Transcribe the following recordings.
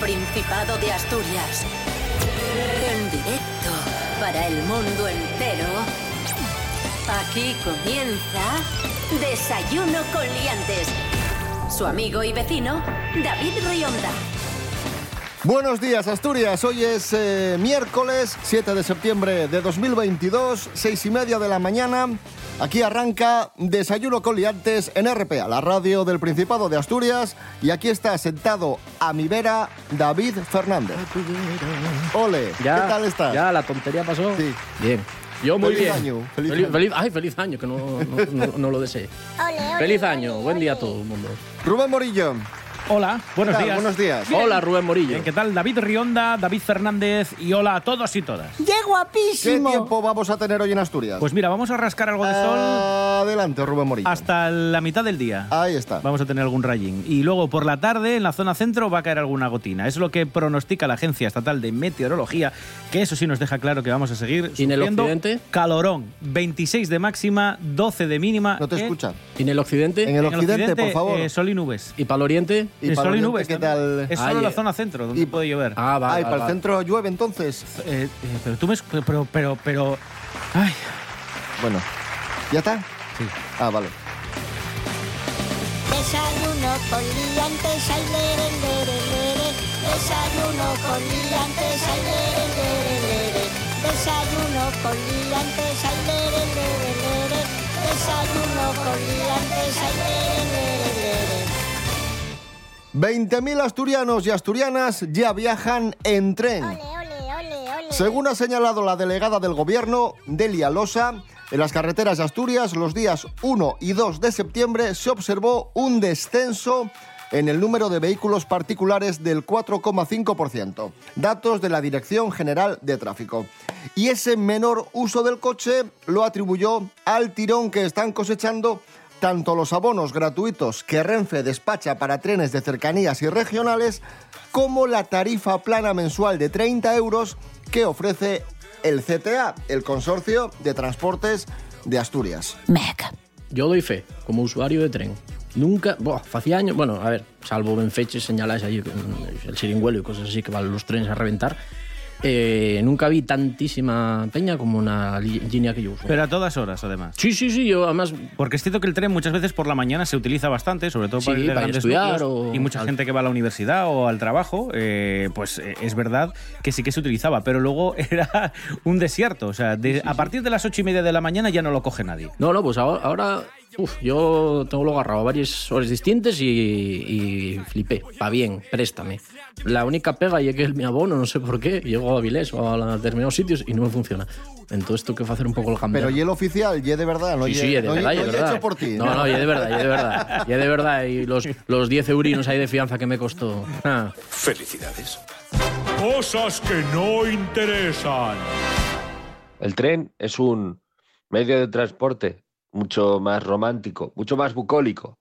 Principado de Asturias. En directo para el mundo entero. Aquí comienza Desayuno con Liantes. Su amigo y vecino, David Rionda. Buenos días, Asturias. Hoy es eh, miércoles 7 de septiembre de 2022, seis y media de la mañana. Aquí arranca Desayuno con Liantes en RPA, la radio del Principado de Asturias. Y aquí está sentado a mi vera David Fernández. Ole, Ya, ¿qué tal estás? Ya, la tontería pasó. Sí. Bien. Yo muy Feliz bien. año, feliz Feliz, año. feliz- ay, feliz año, que no, no, no- no lo deseé. Feliz año, buen día a todo el mundo. Rubén Morillo. Hola, buenos ¿qué días. Buenos días. Hola, Rubén Morillo. Bien, ¿Qué tal? David Rionda, David Fernández y hola a todos y todas. ¡Qué ¿Qué guapísimo! tiempo vamos a tener hoy en Asturias? Pues mira, vamos a rascar algo de sol Adelante, Rubén Morillo. hasta la mitad del día. Ahí está. Vamos a tener algún rayín. Y luego por la tarde en la zona centro va a caer alguna gotina. Es lo que pronostica la Agencia Estatal de Meteorología, que eso sí nos deja claro que vamos a seguir ¿Y en el occidente? calorón. 26 de máxima, 12 de mínima. No te ¿eh? escuchan. ¿Y en el occidente? En el En occidente, por favor. eh, sol y nubes. ¿Y para el oriente? ¿Y Eh, para y el nubes. qué tal? Es solo la eh. zona centro donde y- puede llover. Ah, vale. Ay, vale, para el centro llueve entonces. Eh, eh, pero tú me... Pero, pero, pero... Ay, Bueno, ¿ya está? sí. Ah, vale. Desayuno con liantes, ay, lere, lere, lere. Desayuno con liantes, ay, lere, lere, lere. Desayuno con liantes, ay, lere, lere, lere. Desayuno con liantes, ay, lere, lere. 20.000 asturianos y asturianas ya viajan en tren. Ole, ole, ole, ole. Según ha señalado la delegada del gobierno, Delia Losa, en las carreteras de Asturias los días 1 y 2 de septiembre se observó un descenso en el número de vehículos particulares del 4,5%. Datos de la Dirección General de Tráfico. Y ese menor uso del coche lo atribuyó al tirón que están cosechando tanto los abonos gratuitos que Renfe despacha para trenes de cercanías y regionales, como la tarifa plana mensual de 30 euros que ofrece el CTA, el Consorcio de Transportes de Asturias. Mec. Yo doy fe, como usuario de tren. Nunca, buah, hacía años, bueno, a ver, salvo en fechas señaladas allí, mm, el siringuelo y cosas así que van los trenes a reventar, eh, nunca vi tantísima peña como una línea que yo uso. Pero a todas horas, además. sí, sí, sí, yo además Porque es cierto que el tren muchas veces por la mañana se utiliza bastante, sobre todo Sí, para, ir para estudiar o y mucha al- gente que va a la universidad o al trabajo, eh, pues eh, es verdad que sí que se utilizaba, pero luego era un desierto. O sea, de- a partir de las ocho y media de la mañana ya no lo coge nadie. No, no, pues ahora, ahora uf, yo tengo lo agarrado a varias horas distintas y, y flipé. Va bien, préstame. La única pega y que es mi abono, no sé por qué, llego a Avilés o a determinados sitios y no me funciona. Entonces tengo que hacer un poco el cambio. Pero y el oficial, y de verdad, no Sí, y- sí, de no y- verdad, y no de y verdad. hecho por ti. No, no, y de verdad, y de verdad. Y de verdad. Y los, los 10 eurinos ahí de fianza que me costó. Ah. Felicidades. Cosas que no interesan. El tren es un medio de transporte mucho más romántico, mucho más bucólico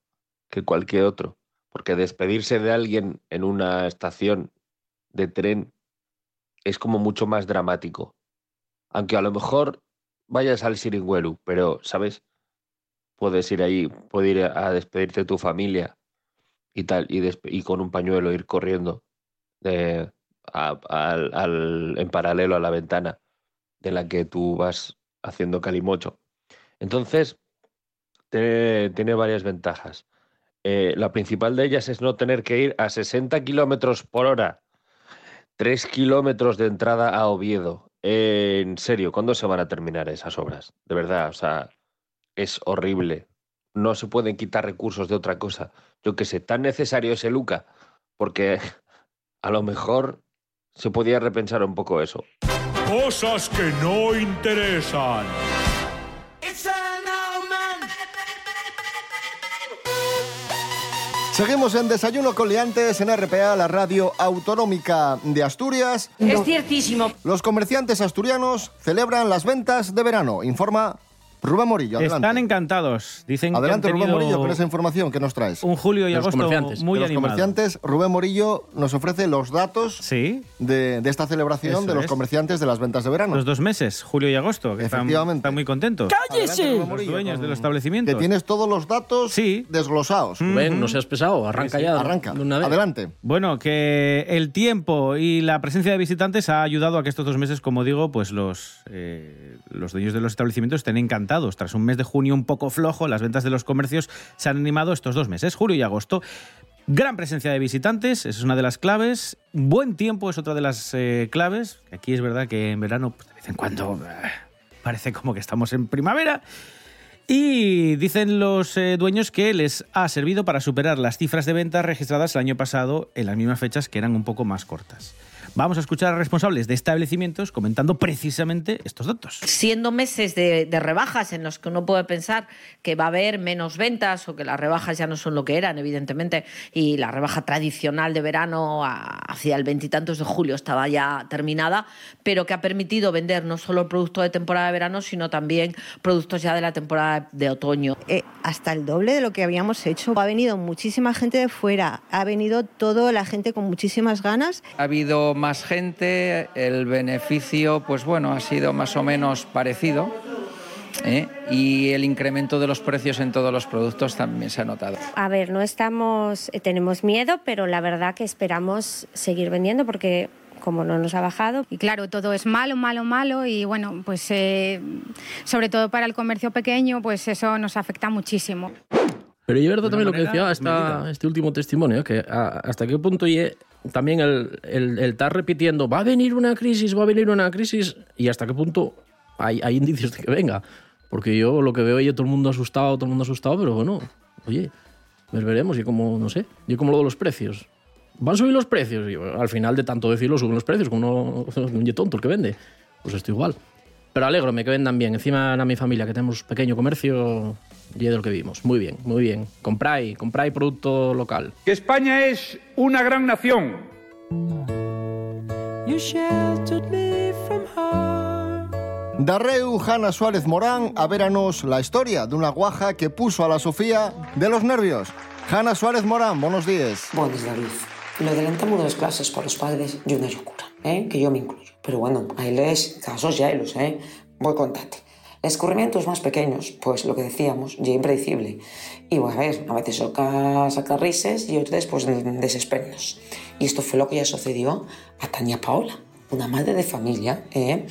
que cualquier otro, porque despedirse de alguien en una estación de tren es como mucho más dramático. Aunque a lo mejor vayas al Siringuelu, pero, ¿sabes? Puedes ir ahí, puedes ir a despedirte de tu familia y tal, y, y con un pañuelo ir corriendo de- a- al- al- en paralelo a la ventana de la que tú vas haciendo calimocho. Entonces, tiene varias ventajas. Eh, la principal de ellas es no tener que ir a 60 kilómetros por hora. 3 kilómetros de entrada a Oviedo. Eh, en serio, ¿cuándo se van a terminar esas obras? De verdad, o sea, es horrible. No se pueden quitar recursos de otra cosa. Yo qué sé, tan necesario es el Luca, porque a lo mejor se podía repensar un poco eso. Cosas que no interesan. Seguimos en Desayuno con Liantes en RPA, la radio autonómica de Asturias. Es ciertísimo. Los comerciantes asturianos celebran las ventas de verano, informa Rubén Morillo, adelante. Están encantados. Dicen Adelante, que han Rubén Morillo, con esa información que nos traes. un julio y De los agosto comerciantes. muy de los animado. comerciantes, Rubén Morillo nos ofrece los datos Sí, de, de esta celebración Eso de los es. comerciantes de las ventas de verano. los dos meses, julio y agosto, que están, Efectivamente. están muy contentos. Adelante, Rubén Los dueños con- de los establecimientos. Que tienes todos los datos Sí. desglosados. Ven, no seas pesado, arranca ya. Arranca. una vez. Adelante. Bueno, que el tiempo y la presencia de visitantes ha ayudado a que estos dos meses, como digo, pues los, eh, los dueños de los establecimientos estén encantados. Tras un mes de junio un poco flojo, las ventas de los comercios se han animado estos dos meses, julio y agosto. Gran presencia de visitantes, esa es una de las claves. Buen tiempo es otra de las eh, claves. Aquí es verdad que en verano, pues, de vez en cuando, eh, parece como que estamos en primavera. Y dicen los eh, dueños que les ha servido para superar las cifras de ventas registradas el año pasado en las mismas fechas que eran un poco más cortas. Vamos a escuchar a responsables de establecimientos comentando precisamente estos datos. siendo meses de, de rebajas en los que uno puede pensar que va a haber menos ventas o que las rebajas ya no son lo que eran, evidentemente, y la rebaja tradicional de verano a- hacia el veintitantos de julio estaba ya terminada, pero que ha permitido vender no solo el producto de temporada de verano, sino también productos ya de la temporada de otoño. eh, hasta el doble de lo que habíamos hecho. Ha venido muchísima gente de fuera, ha venido toda la gente con muchísimas ganas. Ha habido más gente, el beneficio, pues bueno, ha sido más o menos parecido. ¿eh? Y el incremento de los precios en todos los productos también se ha notado. A ver, no estamos, eh, tenemos miedo, pero la verdad que esperamos seguir vendiendo porque como no nos ha bajado. Y claro, todo es malo, malo, malo y bueno, pues eh, sobre todo para el comercio pequeño, pues eso nos afecta muchísimo. Pero yo verdad también lo que decía medida. este último testimonio, que hasta qué punto también el, el, el estar repitiendo, va a venir una crisis, va a venir una crisis, y hasta qué punto hay, hay indicios de que venga. Porque yo lo que veo es todo el mundo asustado, todo el mundo asustado, pero bueno, oye, pues veremos, y como, no sé, y como lo de los precios. ¿Van a subir los precios? Y al final de tanto decirlo, suben los precios, como un tonto el que vende. Pues esto igual. Pero alegro, que vendan bien. Encima a mi familia, que tenemos pequeño comercio, y es de lo que vimos. Muy bien, muy bien. Compráis, compráis producto local. Que España es una gran nación. Darreu Hanna Suárez Morán a veranos la historia de una guaja que puso a la Sofía de los nervios. Hanna Suárez Morán, buenos días. Buenos David. Lo del entamo de clases por los padres y una locura, ¿eh? que yo me incluyo. Pero bueno, hay les casos ya los, ¿eh? Voy contarte. Escurrimientos más pequeños, pues lo que decíamos, ya impredecible. Y bueno, a ver, a veces toca sacar risas y otras pues desesperos. Y esto fue lo que ya sucedió a Tania Paola, una madre de familia, ¿eh?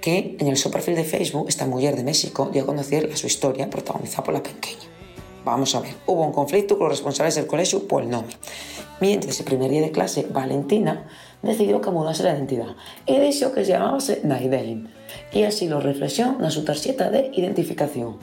que en el su perfil de Facebook, esta mujer de México dio a conocer su historia protagonizada por la pequeña. Vamos a ver, hubo un conflicto con los responsables del colegio por el nombre. Mientras el primer día de clase, Valentina decidió que mudase la identidad y dijo que se llamase Naidelin. Y así lo reflexionó en su tarjeta de identificación.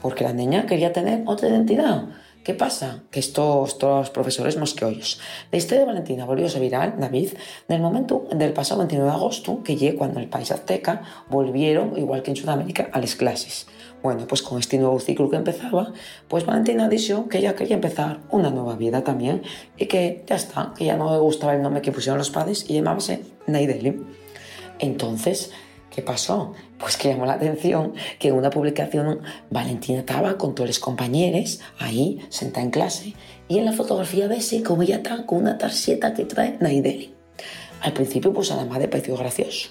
Porque la niña quería tener otra identidad. ¿Qué pasa? Que estos, estos profesores mosqueollos. La historia de Valentina volvió a ser viral, David, en el momento del pasado 29 de agosto, que llegó cuando el país azteca volvieron, igual que en Sudamérica, a las clases. Bueno, pues con este nuevo ciclo que empezaba, pues Valentina dijo que ella quería empezar una nueva vida también y que ya está, que ya no le gustaba el nombre que pusieron los padres y llamábase Naideli. Entonces, ¿qué pasó? Pues que llamó la atención que en una publicación Valentina estaba con todos los compañeros ahí, sentada en clase, y en la fotografía ves como ella está con una tarjeta que trae Naideli. Al principio, pues a la madre pareció gracioso.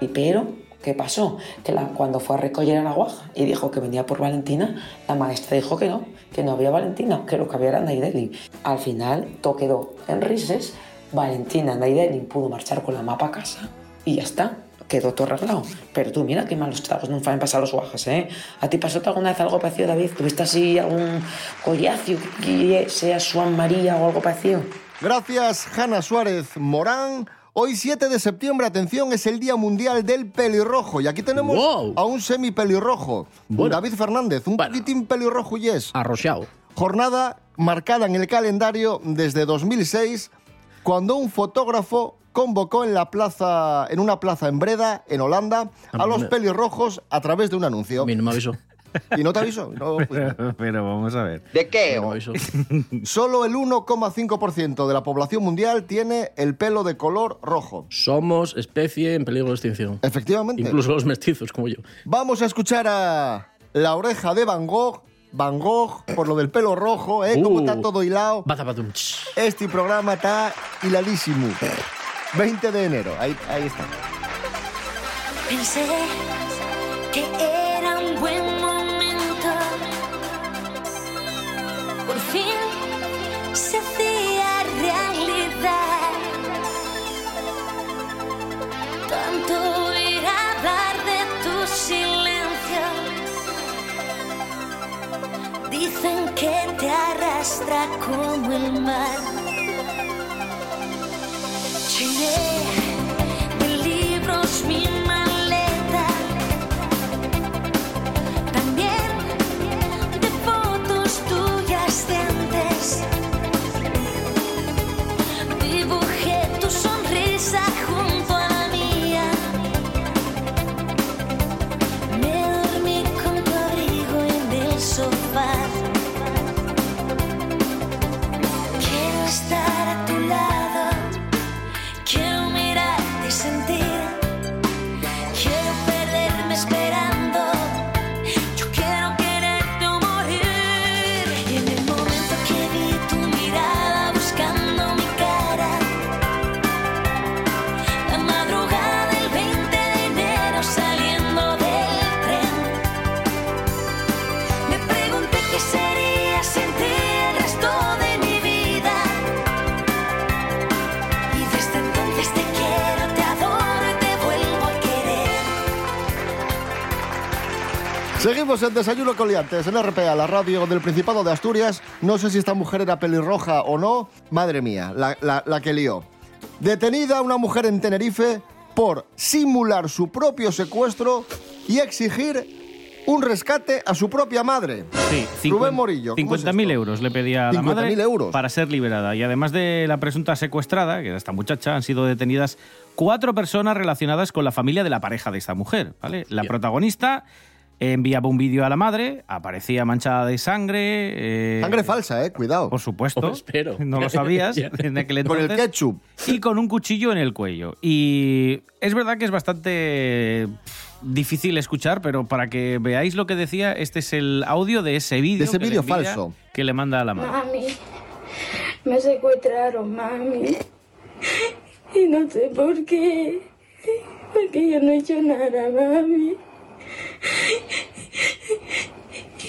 Y pero, ¿qué pasó? Que la- cuando fue a recoger a la guaja y dijo que venía por Valentina, la maestra dijo que no, que no había Valentina, que lo que había era Naideli. Al final, todo quedó en rises. Valentina Naideli pudo marchar con la mapa a casa y ya está. Quedó todo arreglado. Pero tú, mira qué malos tragos no saben pasar los guajas, ¿eh? ¿A ti pasó alguna vez algo parecido, David? ¿Tuviste así algún collacio que sea Juan María o algo parecido? Gracias, Hanna Suárez Morán. Hoy 7 de septiembre, atención, es el Día Mundial del Pelirrojo. Y aquí tenemos Wow. a un semi-pelirrojo. Bueno. David Fernández, un Bueno. poquitín pelirrojo y es. Arrochado. Jornada marcada en el calendario desde 2006, cuando un fotógrafo convocó en, la plaza, en una plaza en Breda, en Holanda, a los me- pelirrojos a través de un A anuncio. mí no me avisó. ¿Y no te aviso? No, pues, Pero, pero vamos a ver. ¿De qué? No me avisó. Solo el 1,5% de la población mundial tiene el pelo de color rojo. Somos especie en peligro de extinción. Efectivamente. Incluso los mestizos como yo. Vamos a escuchar a la oreja de Van Gogh, Van Gogh, por lo del pelo rojo, ¿eh? Como Uh. está todo hilado. Este programa está hiladísimo. 20 de enero, ahí, ahí está. Pensé que era un buen momento. Por fin se hacía realidad. Tanto ir a hablar de tu silencio. Dicen que te arrastra como el mar. Dreaming. Seguimos en Desayuno con Liantes, en RPA, la radio del Principado de Asturias. No sé si esta mujer era pelirroja o no. Madre mía, la, la- la que lió. Detenida una mujer en Tenerife por simular su propio secuestro y exigir un rescate a su propia madre. Sí, Rubén Morillo. ¿cómo es 50.000 euros le pedía a la 50.000 madre euros. para ser liberada. Y además de la presunta secuestrada, que era esta muchacha, han sido detenidas cuatro personas relacionadas con la familia de la pareja de esta mujer. ¿vale? La protagonista enviaba un vídeo a la madre, aparecía manchada de sangre. eh, Sangre falsa, eh, cuidado. Por supuesto. Oh, espero. No lo sabías en aquel Con el ketchup. Y con un cuchillo en el cuello. Y es verdad que es bastante difícil escuchar, pero para que veáis lo que decía, este es el audio de ese vídeo. De ese vídeo falso. Que le manda a la madre. Mami, me secuestraron, mami. Y no sé por qué. Porque yo no he hecho nada, mami.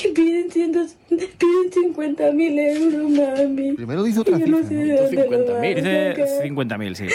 Y piden, ciento, piden 50 mil euros, mami. Primero dice otra no cifra, sé ¿no? Dice sacar. 50.000, sí.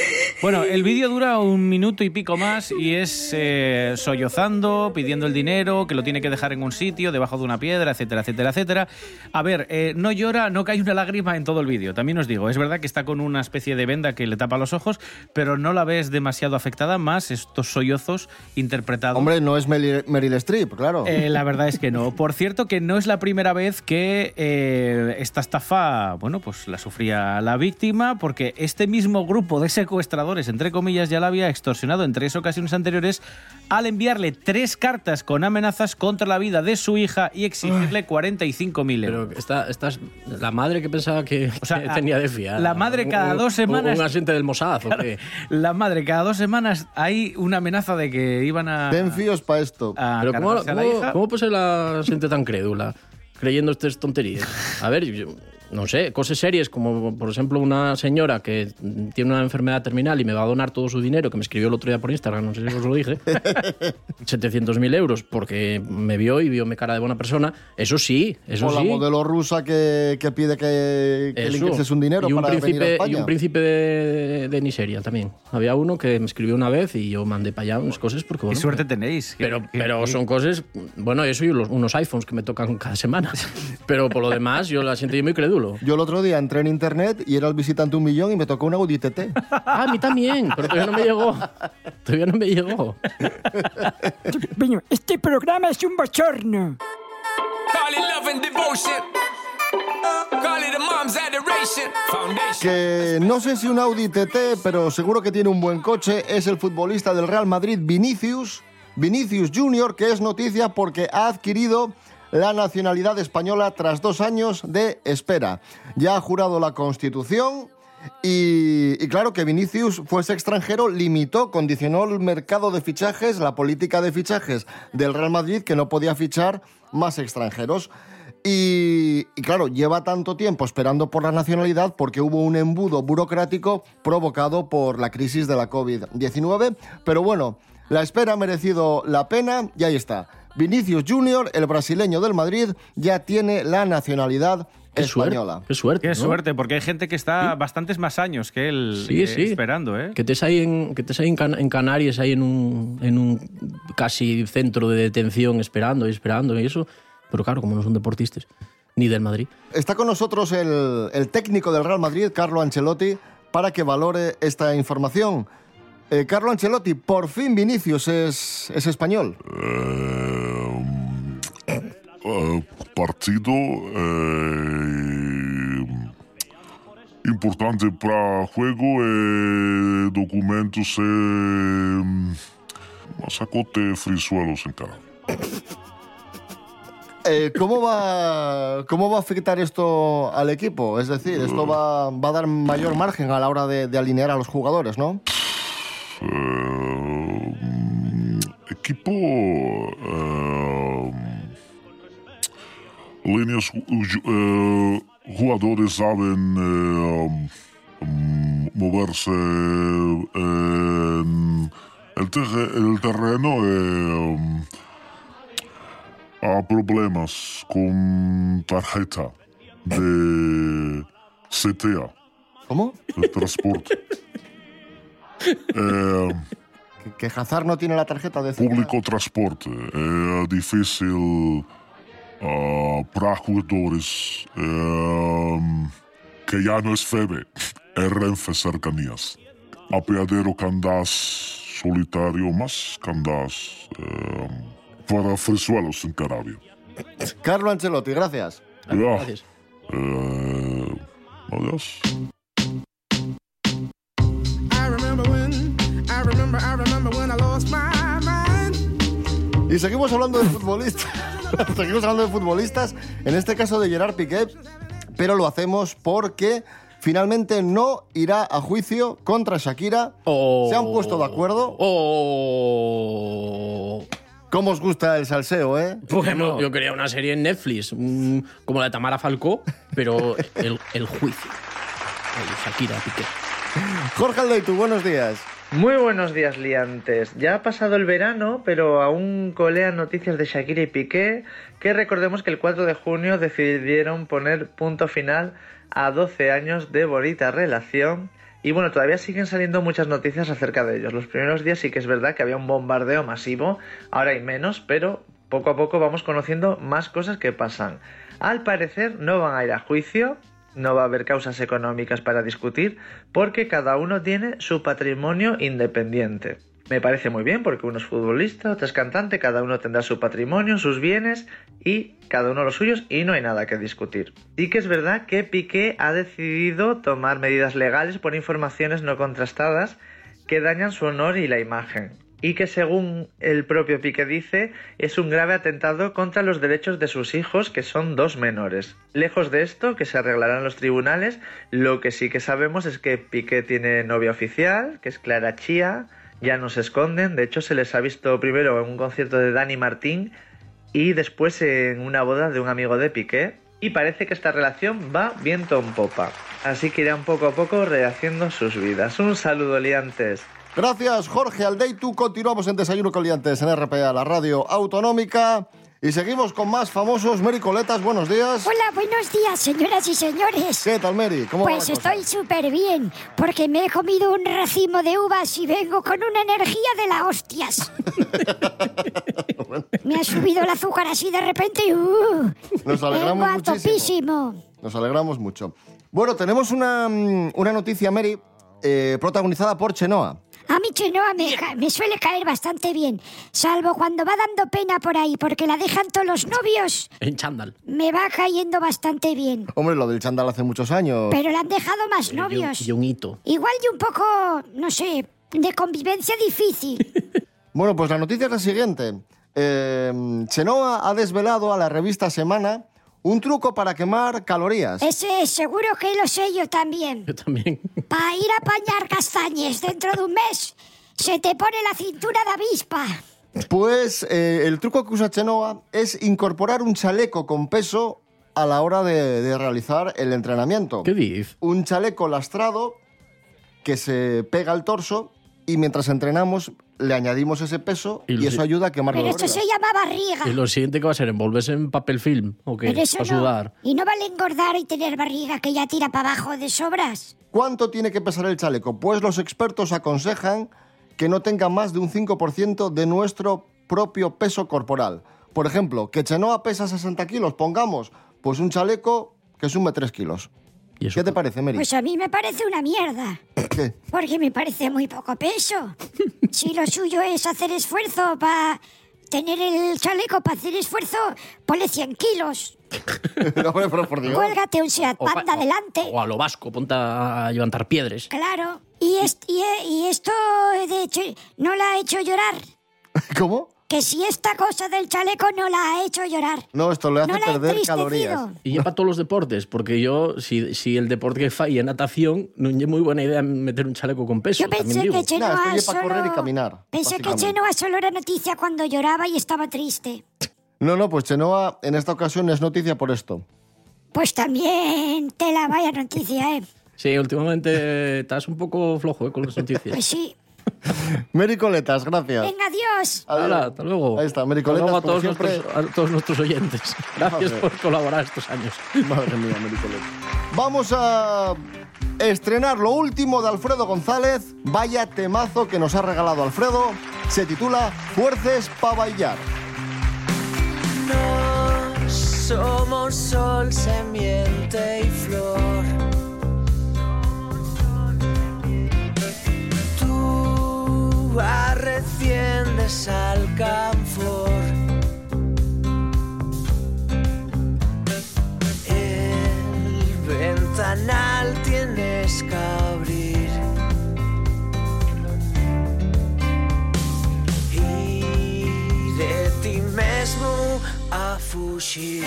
Bueno, el vídeo dura un minuto y pico más y es eh, sollozando, pidiendo el dinero, que lo tiene que dejar en un sitio, debajo de una piedra, etcétera, etcétera, etcétera. A ver, eh, no llora, no cae una lágrima en todo el vídeo. También os digo, es verdad que está con una especie de venda que le tapa los ojos, pero no la ves demasiado afectada, más estos sollozos interpretados. Hombre, no es Meryl, Meryl Streep, claro. Eh, la verdad es que no. Por cierto, que no es la primera vez que eh, esta estafa, bueno, pues la sufría la víctima, porque este mismo grupo de secuestradores, entre comillas, ya la había extorsionado en tres ocasiones anteriores al enviarle tres cartas con amenazas contra la vida de su hija y exigirle 45.000 euros. Pero esta, esta es la madre que pensaba que, sea, que tenía de fiar. la madre cada Un- dos semanas- Un, agente del Mossad, ¿o qué? La madre, cada dos semanas hay una amenaza de que iban a. Ten fíos para esto. a Pero ¿cómo, a la cómo- hija. cómo puede ser la gente tan crédula creyendo estas tonterías? A ver, yo, no sé, cosas serias como, por ejemplo, una señora que tiene una enfermedad terminal y me va a donar todo su dinero, que me escribió el otro día por Instagram, no sé si os lo dije, 700.000 euros porque me vio y vio mi cara de buena persona, eso sí, eso o la sí. modelo rusa que, que pide que, que le ingreses un dinero y un para venir a príncipe, España. Y un príncipe de, de Nigeria también. Había uno que me escribió una vez y yo mandé para allá unas cosas porque... Qué Bueno, suerte tenéis. pero, pero son cosas... Bueno, eso y los- unos iPhones que me tocan cada semana. Pero por lo demás, yo la siento muy crédulo. Yo el otro día entré en internet y era el visitante un millón y me tocó un Audi TT. Ah, a mí también, pero todavía no me llegó. Todavía no me llegó. Este programa es un bochorno. Call it love and devotion. Call it a mom's adoration. Foundation. Que no sé si un Audi TT, pero seguro que tiene un buen coche, es el futbolista del Real Madrid, Vinicius, Vinicius Junior, que es noticia porque ha adquirido la nacionalidad española tras dos años de espera. Ya ha jurado la Constitución Y, claro que Vinicius fuese extranjero limitó, condicionó el mercado de fichajes, la política de fichajes del Real Madrid, que no podía fichar más extranjeros. Y, y claro, lleva tanto tiempo esperando por la nacionalidad porque hubo un embudo burocrático provocado por la crisis de la COVID-19. Pero bueno, la espera ha merecido la pena y ahí está. Vinicius Junior, el brasileño del Madrid, ya tiene la nacionalidad española. Qué suerte. Qué ¿no? suerte, porque hay gente que está bastantes más años que él Sí, eh, sí. esperando, ¿eh? Que estés ahí en, que estés ahí en, Can- en Canarias, ahí en un, en un casi centro de detención, esperando y esperando y eso. Pero claro, como no son deportistas, ni del Madrid. Está con nosotros el, el técnico del Real Madrid, Carlo Ancelotti, para que valore esta información. Eh, Carlo Ancelotti, por fin Vinicius es, es español. Eh, partido eh, importante para juego eh, documentos eh, masacote frisuelos en cara. Eh, ¿cómo, va, ¿Cómo va a afectar esto al equipo? Es decir, esto va, va a dar mayor margen a la hora de, de alinear a los jugadores, ¿no? Eh, equipo eh, líneas ju- eh, jugadores saben eh, mm, moverse en el, terre- el terreno eh, a problemas con tarjeta de CTA. ¿Cómo? De transporte. Eh, Que, que Hazard no tiene la tarjeta de CTA. público transporte. É difícil ah, para jugadores eh, que já não é FEBE, é Renfe Cercanías. Apeadero que andás solitário, mas que andás eh, para Frisuelos en Carabia. Carlo Ancelotti, gracias. Ya. Eh, adiós. Y seguimos hablando de futbolistas. seguimos hablando de futbolistas, en este caso de Gerard Piqué, pero lo hacemos porque finalmente no irá a juicio contra Shakira. Se han puesto de acuerdo. ¿Cómo os gusta el salseo, eh? Bueno, yo quería una serie en Netflix, como la de Tamara Falcó, pero el, el juicio. El Shakira Piqué. Jorge Aldeitu, buenos días. Muy buenos días, liantes. Ya ha pasado el verano, pero aún colean noticias de Shakira y Piqué, que recordemos que el 4 de junio decidieron poner punto final a 12 años de bonita relación. Y bueno, todavía siguen saliendo muchas noticias acerca de ellos. Los primeros días sí que es verdad que había un bombardeo masivo, ahora hay menos, pero poco a poco vamos conociendo más cosas que pasan. Al parecer no van a ir a juicio, no va a haber causas económicas para discutir porque cada uno tiene su patrimonio independiente. Me parece muy bien porque uno es futbolista, otro es cantante, cada uno tendrá su patrimonio, sus bienes y cada uno los suyos y no hay nada que discutir. Sí que es verdad que Piqué ha decidido tomar medidas legales por informaciones no contrastadas que dañan su honor y la imagen y que según el propio Piqué dice es un grave atentado contra los derechos de sus hijos que son dos menores. Lejos de esto, que se arreglarán los tribunales, lo que sí que sabemos es que Piqué tiene novia oficial, que es Clara Chía, ya no se esconden, de hecho se les ha visto primero en un concierto de Dani Martín y después en una boda de un amigo de Piqué y parece que esta relación va viento en popa. Así que irán poco a poco rehaciendo sus vidas. Un saludo, liantes. Gracias, Jorge Aldeitu. Continuamos en Desayuno con Liantes en RPA, la radio autonómica. Y seguimos con más famosos. Mary Coletas, buenos días. Hola, buenos días, señoras y señores. ¿Qué tal, Mary? ¿Cómo Pues va la cosa? estoy súper bien, porque me he comido un racimo de uvas y vengo con una energía de la hostias. me ha subido el azúcar así de repente y ¡uh! Nos alegramos vengo a muchísimo. topísimo. Nos alegramos mucho. Bueno, tenemos una, mm, una noticia, Mary, eh, protagonizada por Chenoa. A mí Chenoa me, suele caer bastante bien, salvo cuando va dando pena por ahí, porque la dejan todos los novios. En chándal. Me va cayendo bastante bien. Hombre, lo del chandal hace muchos años. Pero le han dejado más novios. Y un hito. Igual y un poco, no sé, de convivencia difícil. Bueno, pues la noticia es la siguiente. Eh, Chenoa ha desvelado a la revista Semana Un truco para quemar calorías. Ese seguro que lo sé yo también. Yo también. Para ir a apañar castañes dentro de un mes, se te pone la cintura de avispa. Pues eh, el truco que usa Chenoa es incorporar un chaleco con peso a la hora de, de realizar el entrenamiento. ¿Qué dices? Un chaleco lastrado que se pega al torso y mientras entrenamos le añadimos ese peso Y eso si- ayuda a quemar Pero esto se llama barriga. Y lo siguiente que va a ser envolverse en papel film o qué? Pero eso Para no. sudar. Y no vale engordar y tener barriga que ya tira para abajo de sobras. ¿Cuánto tiene que pesar el chaleco? Pues los expertos aconsejan que no tenga más de un 5% de nuestro propio peso corporal. Por ejemplo, que Chenoa pesa 60 kilos, pongamos, pues un chaleco que sume 3 kilos. ¿Qué te parece, Mary? Pues a mí me parece una mierda. ¿Qué? Porque me parece muy poco peso. Si lo suyo es hacer esfuerzo para tener el chaleco para hacer esfuerzo, ponle 100 kilos. No, pero por Dios. Cuélgate un Seat O pa- Panda delante. O a lo vasco, ponte a levantar piedras. Claro. Y, est- y, y esto, de hecho, no la ha hecho llorar. ¿Cómo? Que si esta cosa del chaleco no la ha hecho llorar. No, esto le hace No perder calorías. Y ya para todos los deportes, porque yo, si, si el deporte que falla es natación, no es muy buena idea meter un chaleco con peso. Yo pensé que Chenoa No, solo... correr y caminar, Pensé que. Chenoa solo era noticia cuando lloraba y estaba triste. No, no, pues Chenoa en esta ocasión es noticia por esto. Pues también te la vaya noticia, ¿eh? Sí, últimamente estás un poco flojo eh, con las noticias. Pues sí. Mary Coletas, gracias. Venga, adiós. Hala, hasta luego. Ahí está, Mary Hasta luego a todos, siempre. nuestros, a todos nuestros oyentes. Gracias Madre. por colaborar estos años. Madre mía, Mary Coletas. Vamos a estrenar lo último de Alfredo González. Vaya temazo que nos ha regalado Alfredo. Se titula Fuerces pa' bailar. No somos sol, semiente y flor. Arreciendes al camfor. El ventanal tienes que abrir. Y de ti mesmo a fugir.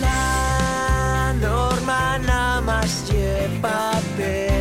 La norma nada más lleva papel.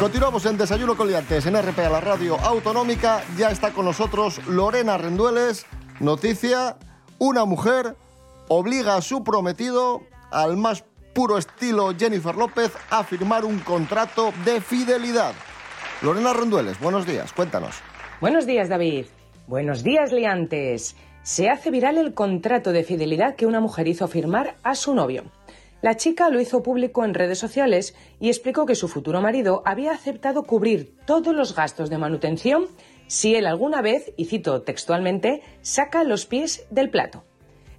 Continuamos en Desayuno con Liantes en RPA, la radio autonómica. Ya está con nosotros Lorena Rendueles. Noticia, una mujer obliga a su prometido, al más puro estilo Jennifer López, a firmar un contrato de fidelidad. Lorena Rendueles, buenos días, cuéntanos. Buenos días, David. Buenos días, liantes. Se hace viral el contrato de fidelidad que una mujer hizo firmar a su novio. La chica lo hizo público en redes sociales y explicó que su futuro marido había aceptado cubrir todos los gastos de manutención si él alguna vez, y cito textualmente, saca los pies del plato.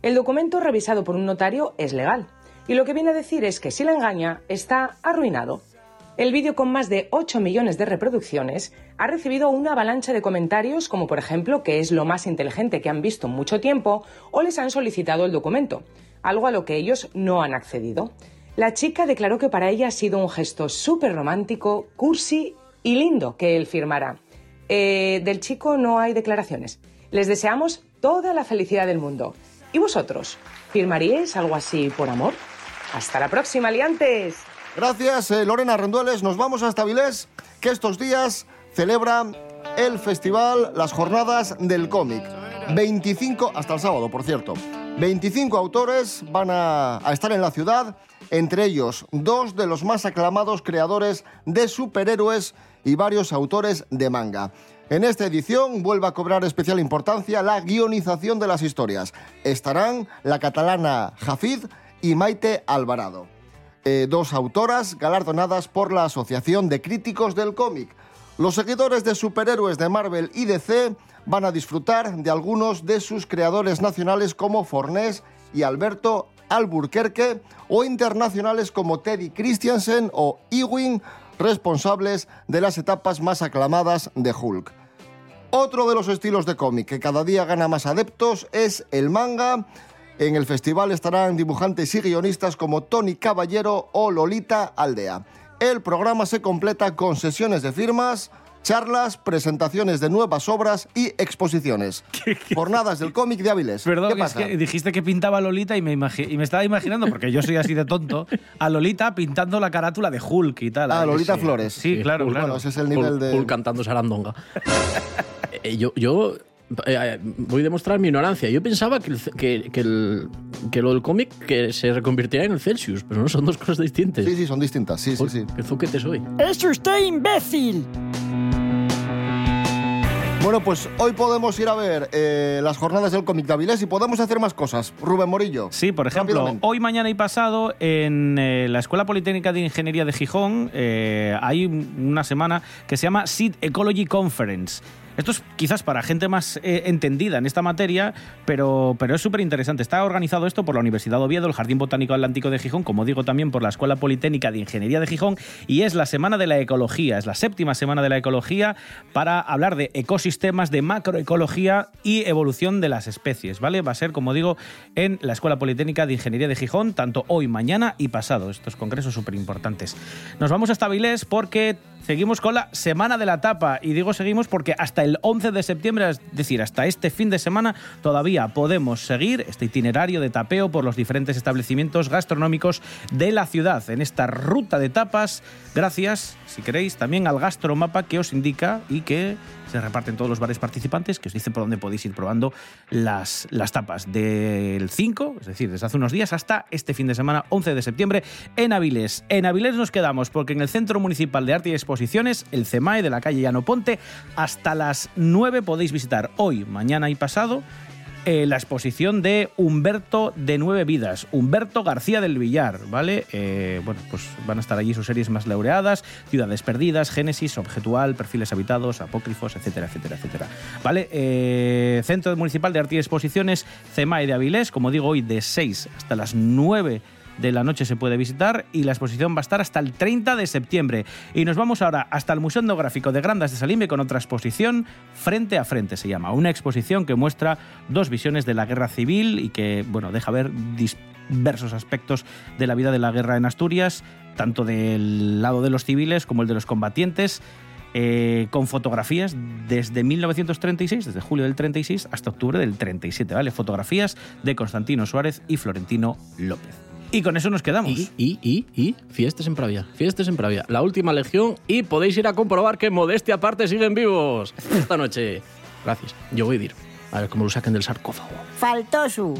El documento revisado por un notario es legal y lo que viene a decir es que si la engaña está arruinado. El vídeo con más de 8 millones de reproducciones ha recibido una avalancha de comentarios como por ejemplo que es lo más inteligente que han visto en mucho tiempo o les han solicitado el documento, algo a lo que ellos no han accedido. La chica declaró que para ella ha sido un gesto súper romántico, cursi y lindo que él firmara. Eh, del chico no hay declaraciones. Les deseamos toda la felicidad del mundo. ¿Y vosotros? ¿Firmaríais algo así por amor? Hasta la próxima, liantes. Gracias, eh, Lorena Rendueles. Nos vamos hasta Vilés, que estos días celebra el festival, las jornadas del cómic. 25, hasta el sábado, por cierto. 25 autores van a, a estar en la ciudad, entre ellos dos de los más aclamados creadores de superhéroes y varios autores de manga. En esta edición vuelve a cobrar especial importancia la guionización de las historias. Estarán la catalana Jafid y Maite Alvarado eh, dos autoras galardonadas por la Asociación de Críticos del Cómic. Los seguidores de superhéroes de Marvel y DC van a disfrutar de algunos de sus creadores nacionales como Fornés y Alberto Alburquerque o internacionales como Teddy Christiansen o Ewing, responsables de las etapas más aclamadas de Hulk. Otro de los estilos de cómic que cada día gana más adeptos es el manga. En el festival estarán dibujantes y guionistas como Tony Caballero o Lolita Aldea. El programa se completa con sesiones de firmas, charlas, presentaciones de nuevas obras y exposiciones. Jornadas del cómic de Áviles. Perdón, ¿Qué es pasa? que dijiste que pintaba Lolita y me, y me estaba imaginando, porque yo soy así de tonto, a Lolita pintando la carátula de Hulk y tal. Ah, Ahí Lolita sí. Flores. Sí, claro, Hulk, claro. bueno, ese es el nivel Hulk- de- Hulk cantando sarandonga. Eh, yo, yo eh, voy a demostrar mi ignorancia. Yo pensaba que, el, que, que el- que lo del cómic que se reconvertiría en el Celsius, pero no son dos cosas distintas. Sí, sí, son distintas. Sí, sí, sí. Qué zuquete soy. ¡Es usted imbécil! Bueno, pues hoy podemos ir a ver eh, las jornadas del cómic de Avilés y podemos hacer más cosas. Rubén Morillo. Sí, por ejemplo, hoy, mañana y pasado en eh, la Escuela Politécnica de Ingeniería de Gijón eh, hay un- una semana que se llama Seed Ecology Conference. Esto es quizás para gente más eh, entendida en esta materia, pero, pero es súper interesante. Está organizado esto por la Universidad Oviedo, el Jardín Botánico Atlántico de Gijón, como digo también por la Escuela Politécnica de Ingeniería de Gijón, y es la Semana de la Ecología, es la séptima Semana de la Ecología para hablar de ecosistemas, de macroecología y evolución de las especies, ¿vale? Va a ser, como digo, en la Escuela Politécnica de Ingeniería de Gijón, tanto hoy, mañana y pasado. Estos congresos súper importantes. Nos vamos hasta Avilés porque seguimos con la Semana de la Tapa. Y digo seguimos porque hasta el 11 de septiembre, es decir, hasta este fin de semana, todavía podemos seguir este itinerario de tapeo por los diferentes establecimientos gastronómicos de la ciudad en esta ruta de tapas. Gracias, si queréis, también al gastromapa que os indica y que se reparten todos los bares participantes, que os dice por dónde podéis ir probando las, las tapas del 5, es decir, desde hace unos días hasta este fin de semana, 11 de septiembre, en Avilés. En Avilés nos quedamos porque en el Centro Municipal de Arte y Exposiciones, el CEMAE de la calle Llano Ponte, hasta las 9 podéis visitar hoy, mañana y pasado eh, la exposición de Humberto de Nueve Vidas, Humberto García del Villar, ¿vale? Eh, bueno, pues van a estar allí sus series más laureadas, Ciudades Perdidas, Génesis, Objetual, Perfiles Habitados, Apócrifos, etcétera, etcétera, etcétera. ¿Vale? Eh, Centro Municipal de Arte y Exposiciones, CEMAE de Avilés, como digo, hoy de 6 hasta las 9 de la noche se puede visitar y la exposición va a estar hasta el 30 de septiembre. Y nos vamos ahora hasta el Museo Etnográfico de Grandas de Salime con otra exposición, Frente a Frente se llama. Una exposición que muestra dos visiones de la guerra civil y que, bueno, deja ver diversos aspectos de la vida de la guerra en Asturias, tanto del lado de los civiles como el de los combatientes. eh, con fotografías desde 1936, desde julio del 36 hasta octubre del 37, ¿vale? Fotografías de Constantino Suárez y Florentino López. Y con eso nos quedamos. Y, y, y, y, fiestas en Pravia, fiestas en Pravia, la última legión y podéis ir a comprobar que modestia aparte siguen vivos esta noche. Gracias, yo voy a ir. A ver cómo lo saquen del sarcófago. Faltó su.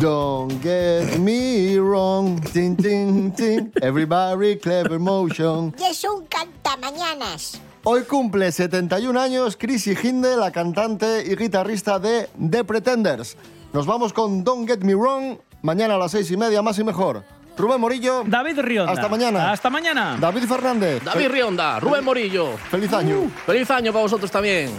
Don't get me wrong. Tin, tin, tin. Everybody clever motion. Y es un cantamañanas. Hoy cumple 71 años Chrissy Hinde, la cantante y guitarrista de The Pretenders. Nos vamos con Don't Get Me Wrong, mañana a las seis y media, más y mejor. Rubén Morillo. David Rionda. Hasta mañana. Hasta mañana. David Fernández. David Rionda, Rubén Morillo. Feliz año. Feliz año para vosotros también.